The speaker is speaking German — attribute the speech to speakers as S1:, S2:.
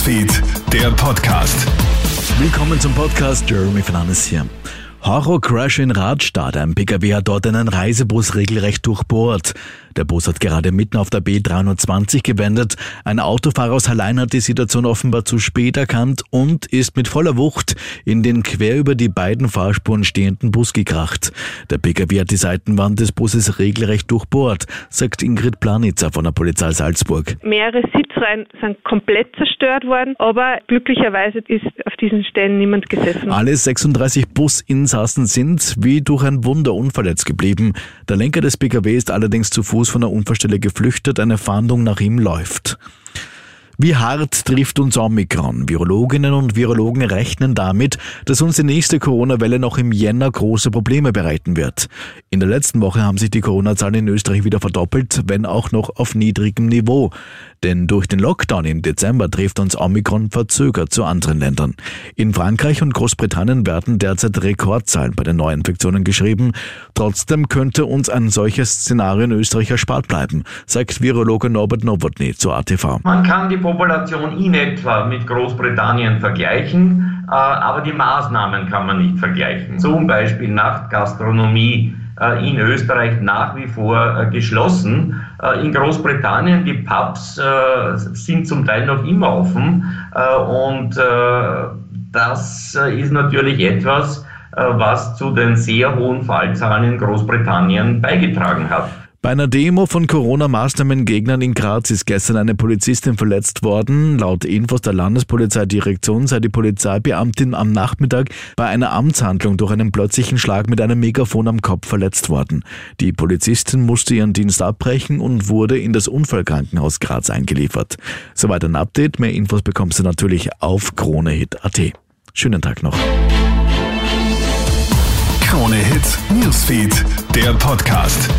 S1: Newsfeed, der Podcast.
S2: Willkommen zum Podcast Jeremy Fernandes hier. Horrorcrash in Radstadt. Ein PKW hat dort einen Reisebus regelrecht durchbohrt. Der Bus hat gerade mitten auf der B320 gewendet. Ein Autofahrer aus Hallein hat die Situation offenbar zu spät erkannt und ist mit voller Wucht in den quer über die beiden Fahrspuren stehenden Bus gekracht. Der PKW hat die Seitenwand des Busses regelrecht durchbohrt, sagt Ingrid Planitzer von der Polizei Salzburg.
S3: Mehrere Sitzreihen sind komplett zerstört worden, aber glücklicherweise ist auf diesen Stellen niemand gesessen.
S2: Alle 36 Businsassen sind wie durch ein Wunder unverletzt geblieben. Der Lenker des PKW ist allerdings zu Fuß von der Unfallstelle geflüchtet, eine Fahndung nach ihm läuft. Wie hart trifft uns Omikron? Virologinnen und Virologen rechnen damit, dass uns die nächste Corona-Welle noch im Jänner große Probleme bereiten wird. In der letzten Woche haben sich die Corona-Zahlen in Österreich wieder verdoppelt, wenn auch noch auf niedrigem Niveau. Denn durch den Lockdown im Dezember trifft uns Omikron verzögert zu anderen Ländern. In Frankreich und Großbritannien werden derzeit Rekordzahlen bei den Neuinfektionen geschrieben. Trotzdem könnte uns ein solches Szenario in Österreich erspart bleiben, sagt Virologe Norbert Nowotny zur ATV.
S4: Man kann die Population in etwa mit Großbritannien vergleichen, äh, aber die Maßnahmen kann man nicht vergleichen. Zum Beispiel Nachtgastronomie äh, in Österreich nach wie vor äh, geschlossen. In Großbritannien, die Pubs sind zum Teil noch immer offen und das ist natürlich etwas, was zu den sehr hohen Fallzahlen in Großbritannien beigetragen hat.
S2: Bei einer Demo von Corona-Maßnahmengegnern in Graz ist gestern eine Polizistin verletzt worden. Laut Infos der Landespolizeidirektion sei die Polizeibeamtin am Nachmittag bei einer Amtshandlung durch einen plötzlichen Schlag mit einem Megafon am Kopf verletzt worden. Die Polizistin musste ihren Dienst abbrechen und wurde in das Unfallkrankenhaus Graz eingeliefert. Soweit ein Update. Mehr Infos bekommst du natürlich auf kronehit.at. Schönen Tag noch.
S1: Krone Hit Newsfeed, der Podcast.